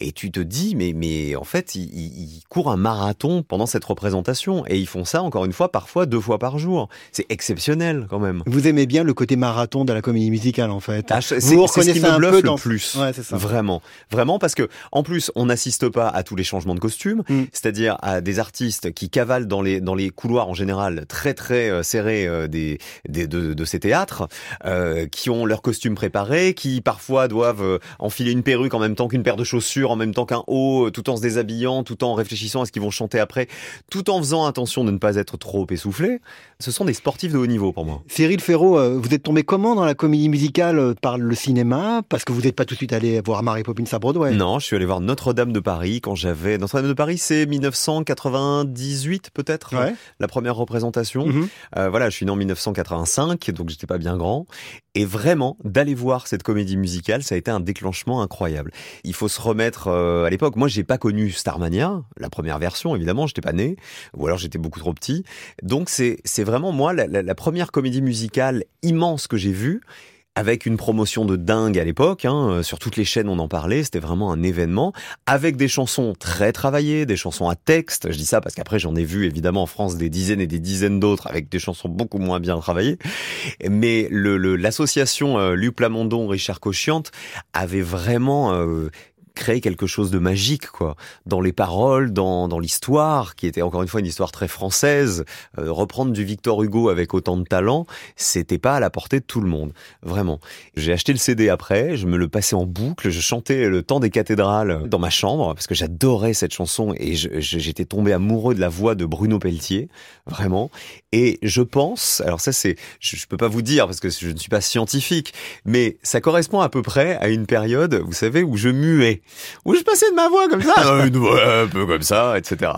Et tu te dis, mais mais en fait, il, il, il court un marathon pendant cette représentation, et ils font ça encore une fois, parfois deux fois par jour. C'est exceptionnel quand même. Vous aimez bien le côté marathon de la comédie musicale, en fait. Ah, c'est- vous c'est ce qui reconnaissez me un bluffe peu le dans plus. Ouais, c'est ça. Vraiment, vraiment parce que en plus on n'assiste pas à tous les changements de costumes, Mm. c'est-à-dire à des artistes qui cavalent dans les dans les couloirs en général très très euh, serrés euh, des, des de, de ces théâtres, euh, qui ont leurs costumes préparés, qui parfois doivent enfiler une perruque en même temps qu'une paire de chaussures, en même temps qu'un haut, tout en se déshabillant, tout en réfléchissant à ce qu'ils vont chanter après, tout en faisant attention de ne pas être trop essoufflé. Ce sont des sportifs de haut niveau pour moi. Cyril Ferraud, euh, vous êtes tombé comment dans la comédie musicale euh, par le cinéma? Parce que vous n'êtes pas tout de suite allé voir Mary Poppins à Broadway. Non, je suis allé voir Notre-Dame de Paris quand j'avais. Notre-Dame de Paris, c'est 1998 peut-être, Ouais. la première représentation. Mhm. Euh, voilà, je suis né en 1985, donc j'étais pas bien grand. Et vraiment, d'aller voir cette comédie musicale, ça a été un déclenchement incroyable. Il faut se remettre euh, à l'époque. Moi, j'ai pas connu Starmania, la première version, évidemment, j'étais pas né, ou alors j'étais beaucoup trop petit. Donc c'est vraiment moi la première comédie musicale immense que j'ai vue avec une promotion de dingue à l'époque, hein, euh, sur toutes les chaînes on en parlait, c'était vraiment un événement, avec des chansons très travaillées, des chansons à texte, je dis ça parce qu'après j'en ai vu évidemment en France des dizaines et des dizaines d'autres avec des chansons beaucoup moins bien travaillées, mais le- le- l'association euh, Luc Plamondon, Richard Cochiante avait vraiment... euh, créé quelque chose de magique quoi. Dans les paroles dans dans l'histoire qui était encore une fois une histoire très française Euh, reprendre du Victor Hugo avec autant de talent c'était pas à la portée de tout le monde. Vraiment. J'ai acheté le CD après je me le passais en boucle je chantais le temps des cathédrales dans ma chambre parce que j'adorais cette chanson et j'étais tombé amoureux de la voix de Bruno Pelletier vraiment. Et je pense alors ça c'est je, je peux pas vous dire parce que je ne suis pas scientifique mais ça correspond à peu près à une période vous savez où je muais où je passais de ma voix comme ça euh, une voix un peu comme ça etc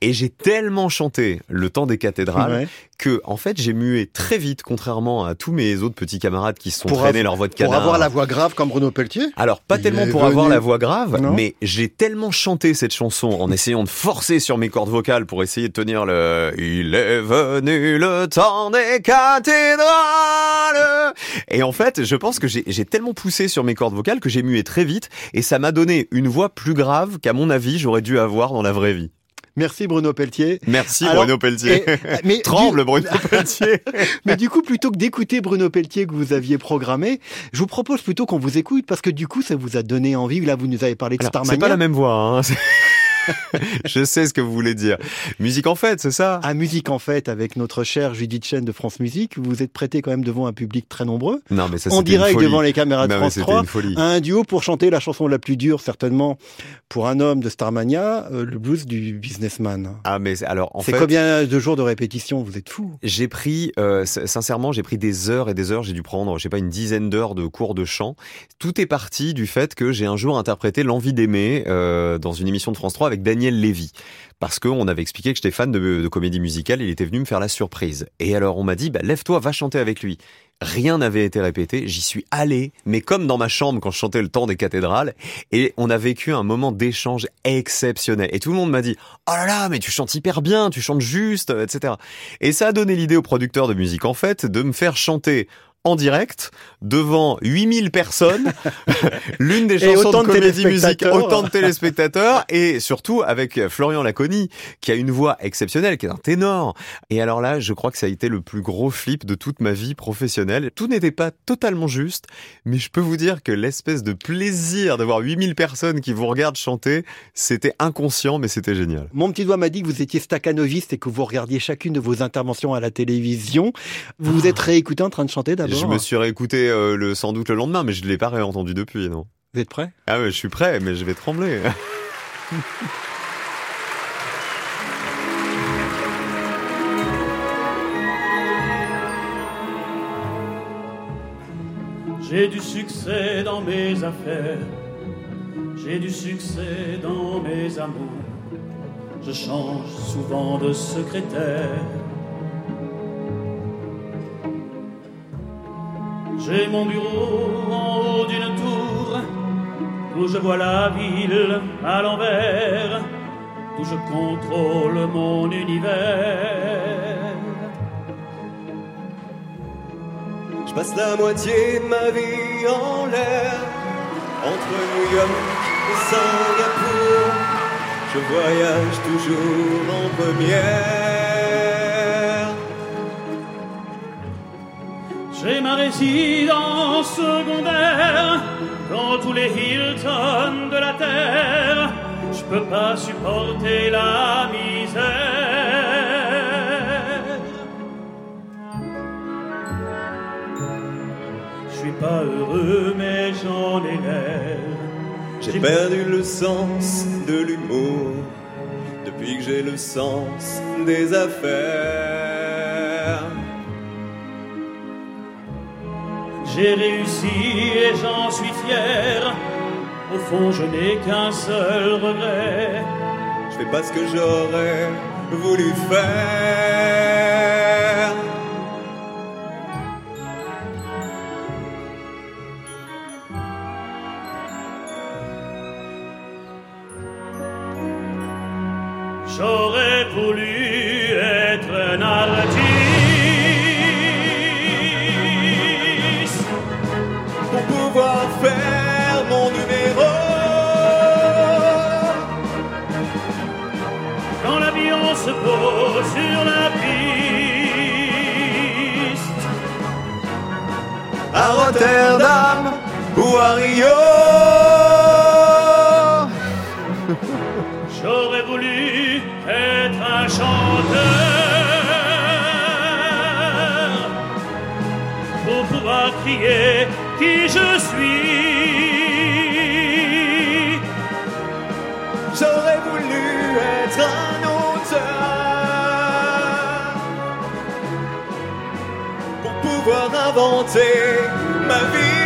et j'ai tellement chanté le temps des cathédrales Ouais. Que en fait j'ai mué très vite contrairement à tous mes autres petits camarades qui se sont Pour traînés leur voix de Pour canard avoir la voix grave comme Bruno Pelletier alors, pas Il tellement pour avoir la voix grave, Non mais j'ai tellement chanté cette chanson en essayant de forcer sur mes cordes vocales pour essayer de tenir le Il est venu le temps des cathédrales. Et en fait, je pense que j'ai tellement poussé sur mes cordes vocales que j'ai mué très vite et ça m'a donné une voix plus grave qu'à mon avis j'aurais dû avoir dans la vraie vie. Merci Bruno Pelletier. Merci Alors, Bruno Pelletier. et- mais Tremble du- Bruno Pelletier. Mais du coup, plutôt que d'écouter Bruno Pelletier que vous aviez programmé, je vous propose plutôt qu'on vous écoute parce que du coup, ça vous a donné envie. Là, vous nous avez parlé de Starmania. C'est pas la même voix. Hein. C'est- je sais ce que vous voulez dire. Musique en fête, c'est ça? À Musique en fête avec notre chère Judith Chen de France Musique. Vous vous êtes prêté quand même devant un public très nombreux. Non, mais ça, en direct une folie. devant les caméras de Non, France c'était 3 une folie. à un duo pour chanter la chanson la plus dure certainement pour un homme de Starmania, euh, le blues du businessman. Ah, mais c'est- alors, en C'est fait. combien de jours de répétition? Vous êtes fou. J'ai pris, euh, sincèrement, j'ai pris des heures et des heures. J'ai dû prendre, je sais pas, une dizaine d'heures de cours de chant. Tout est parti du fait que j'ai un jour interprété L'envie d'aimer euh, dans une émission de France 3 avec Daniel Lévy. Parce qu'on avait expliqué que j'étais fan de, de comédie musicale, il était venu me faire la surprise. Et alors on m'a dit, bah, lève-toi, va chanter avec lui. Rien n'avait été répété, j'y suis allé, mais comme dans ma chambre quand je chantais le temps des cathédrales, et on a vécu un moment d'échange exceptionnel. Et tout le monde m'a dit, oh là là, mais tu chantes hyper bien, tu chantes juste, etc. Et ça a donné l'idée au producteur de musique en fait de me faire chanter en direct devant 8000 personnes, l'une des chansons de comédie téléspectateurs. autant de téléspectateurs et surtout avec Florian Laconi qui a une voix exceptionnelle, qui est un ténor. Et alors là, je crois que ça a été le plus gros flip de toute ma vie professionnelle. Tout n'était pas totalement juste, mais je peux vous dire que l'espèce de plaisir d'avoir 8000 personnes qui vous regardent chanter, c'était inconscient, mais c'était génial. Mon petit doigt m'a dit que vous étiez staccanoviste et que vous regardiez chacune de vos interventions à la télévision. Vous vous êtes réécouté en train de chanter d'abord? Je me suis réécouté euh, le, sans doute le lendemain, mais je ne l'ai pas réentendu depuis, non. Vous êtes prêts Ah ouais, je suis prêt, mais je vais trembler. J'ai du succès dans mes affaires, j'ai du succès dans mes amours. Je change souvent de secrétaire. J'ai mon bureau en haut d'une tour où je vois la ville à l'envers, où je contrôle mon univers. Je passe la moitié de ma vie en l'air, entre New York et Singapour. Je voyage toujours en première. J'ai ma résidence secondaire dans tous les Hilton de la terre. Je peux pas supporter la misère. Je suis pas heureux, mais j'en ai l'air. J'ai perdu le sens de l'humour depuis que j'ai le sens des affaires. J'ai réussi et j'en suis fier. Au fond, je n'ai qu'un seul regret. Je fais pas ce que j'aurais voulu faire. Qui je suis. J'aurais voulu être un auteur pour pouvoir inventer ma vie.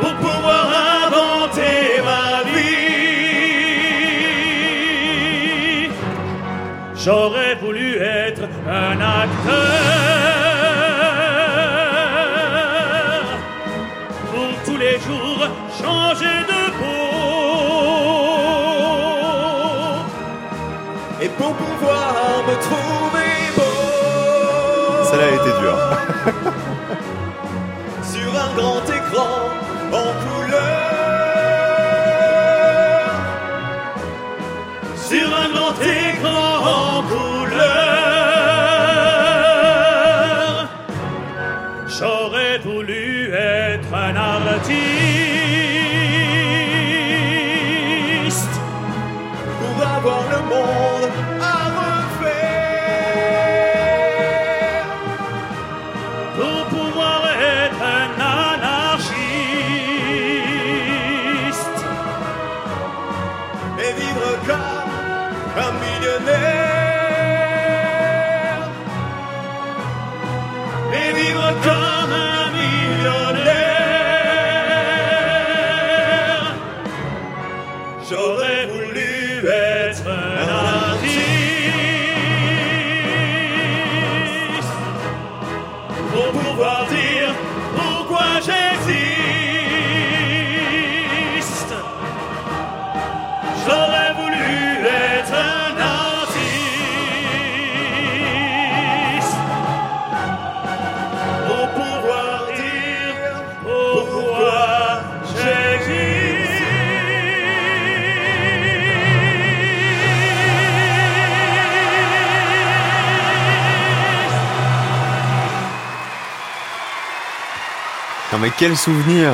Pour pouvoir inventer ma vie. J'aurais voulu être un acteur de. Et pour pouvoir me trouver beau. Celle-là a été dure. mais quel souvenir.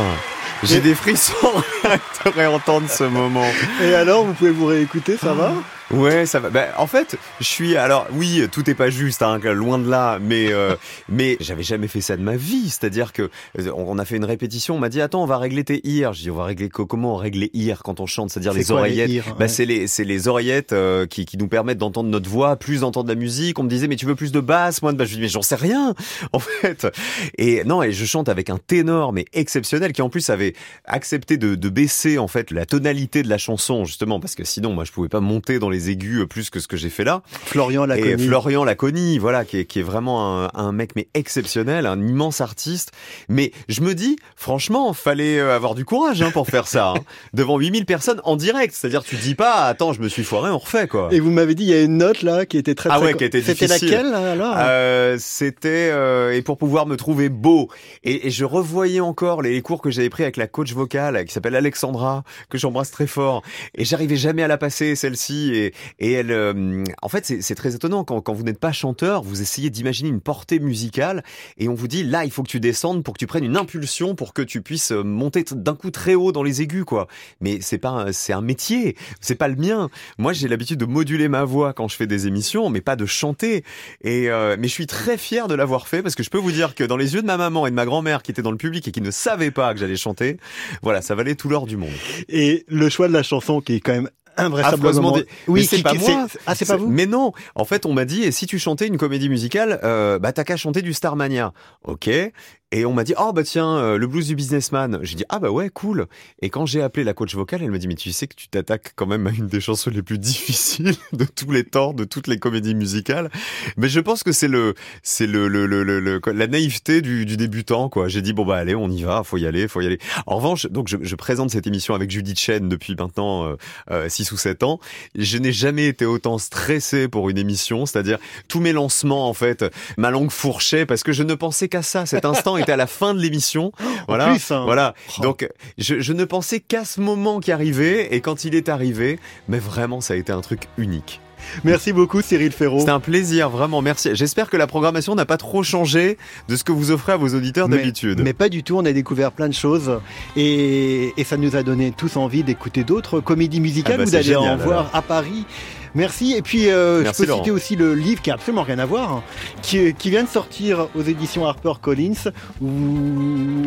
J'ai des frissons. À te réentendre ce moment. Et alors, vous pouvez vous réécouter, ça va? Ouais, ça va. Ben, en fait, je suis. Alors, oui, tout est pas juste, hein, loin de là. Mais, euh, mais j'avais jamais fait ça de ma vie. C'est-à-dire que euh, on a fait une répétition. On m'a dit, attends, on va régler tes ears. Je dis, on va régler co- comment on règle les ears quand on chante, c'est-à-dire C'est les oreillettes? ears bah, Ouais. c'est les, c'est les oreillettes euh, qui, qui nous permettent d'entendre notre voix, plus d'entendre la musique. On me disait, mais tu veux plus de basse, moi de basse. Je dis, mais j'en sais rien, en fait. Et non, et je chante avec un ténor, mais exceptionnel, qui en plus avait accepté de, de baisser en fait la tonalité de la chanson, justement, parce que sinon, moi, je pouvais pas monter dans les aigus plus que ce que j'ai fait là. Florian Et Laconi. Florian Laconi, voilà, qui est, qui est vraiment un, un mec mais exceptionnel, un immense artiste. Mais je me dis, franchement, fallait euh, avoir du courage hein, pour faire ça, hein, devant 8000 personnes en direct. C'est-à-dire, tu dis pas, attends, je me suis foiré, on refait quoi. Et vous m'avez dit, il y a une note là qui était très Ah très ouais, co- qui était C'était difficile. laquelle là, alors? Euh, C'était euh, et pour pouvoir me trouver beau. Et, et je revoyais encore les, les cours que j'avais pris avec la coach vocale qui s'appelle Alexandra, que j'embrasse très fort. Et j'arrivais jamais à la passer celle-ci. Et, et elle, euh, en fait, c'est très étonnant quand, quand vous n'êtes pas chanteur, vous essayez d'imaginer une portée musicale et on vous dit là, il faut que tu descendes pour que tu prennes une impulsion pour que tu puisses euh, monter d'un coup très haut dans les aigus, quoi. Mais c'est pas, c'est un métier, c'est pas le mien. Moi, j'ai l'habitude de moduler ma voix quand je fais des émissions, mais pas de chanter. Et euh, mais je suis très fier de l'avoir fait parce que je peux vous dire que dans les yeux de ma maman et de ma grand-mère qui étaient dans le public et qui ne savaient pas que j'allais chanter, voilà, ça valait tout l'or du monde. Et le choix de la chanson qui est quand même invraisemblablement. Oui, c'est pas moi. Ah, c'est pas vous Mais non. En fait, on m'a dit, et si tu chantais une comédie musicale, euh, bah t'as qu'à chanter du Starmania. Ok. Et on m'a dit, oh bah tiens, euh, le blues du businessman. J'ai dit, ah bah ouais, cool. Et quand j'ai appelé la coach vocale, elle m'a dit, mais tu sais que tu t'attaques quand même à une des chansons les plus difficiles de tous les temps, de toutes les comédies musicales. Mais je pense que c'est le, c'est le, le, le, le- la naïveté du, du débutant, quoi. J'ai dit, bon bah allez, on y va, faut y aller, faut y aller. En revanche, donc je, je présente cette émission avec Judith Chen depuis maintenant euh, 6 ou 7 ans. Je n'ai jamais été autant stressé pour une émission, c'est-à-dire tous mes lancements, en fait, ma langue fourchait parce que je ne pensais qu'à ça. Cet instant était à la fin de l'émission. Voilà. plus, hein. Voilà. Donc, je, je ne pensais qu'à ce moment qui arrivait et quand il est arrivé, mais vraiment, ça a été un truc unique. Merci beaucoup Cyril Ferraud. C'était un plaisir, vraiment, merci. J'espère que la programmation n'a pas trop changé de ce que vous offrez à vos auditeurs d'habitude. Mais pas du tout, on a découvert plein de choses et, et ça nous a donné tous envie d'écouter d'autres comédies musicales. Ah bah, Vous c'est allez en voir à Paris. Merci. Et puis, euh, Merci, je peux Laurent. citer aussi le livre qui a absolument rien à voir, hein, qui, qui vient de sortir aux éditions HarperCollins. Où...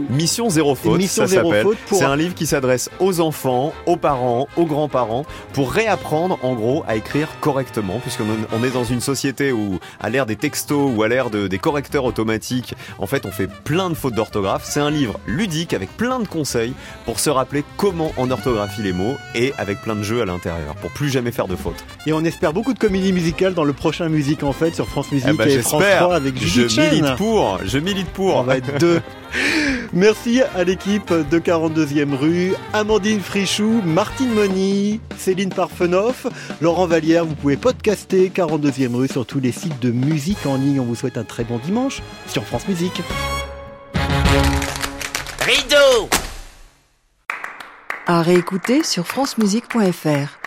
Mission zéro faute, Mission ça zéro s'appelle. pour- C'est un livre qui s'adresse aux enfants, aux parents, aux grands-parents, pour réapprendre en gros à écrire correctement, puisqu'on on est dans une société où, à l'ère des textos ou à l'ère de- des correcteurs automatiques, en fait, on fait plein de fautes d'orthographe. C'est un livre ludique avec plein de conseils pour se rappeler comment on orthographie les mots et avec plein de jeux à l'intérieur, pour plus jamais faire de fautes. Et on espère beaucoup de comédies musicales dans le prochain Musique en fait sur France Musique Eh ben, et France j'espère. 3 avec Je Judith Chen. milite pour, je milite pour. On va être deux. Merci à l'équipe de 42e rue, Amandine Frichou, Martine Moni, Céline Parfenoff, Laurent Vallière. Vous pouvez podcaster 42e rue sur tous les sites de musique en ligne. On vous souhaite un très bon dimanche sur France Musique. Rideau À réécouter sur francemusique.fr.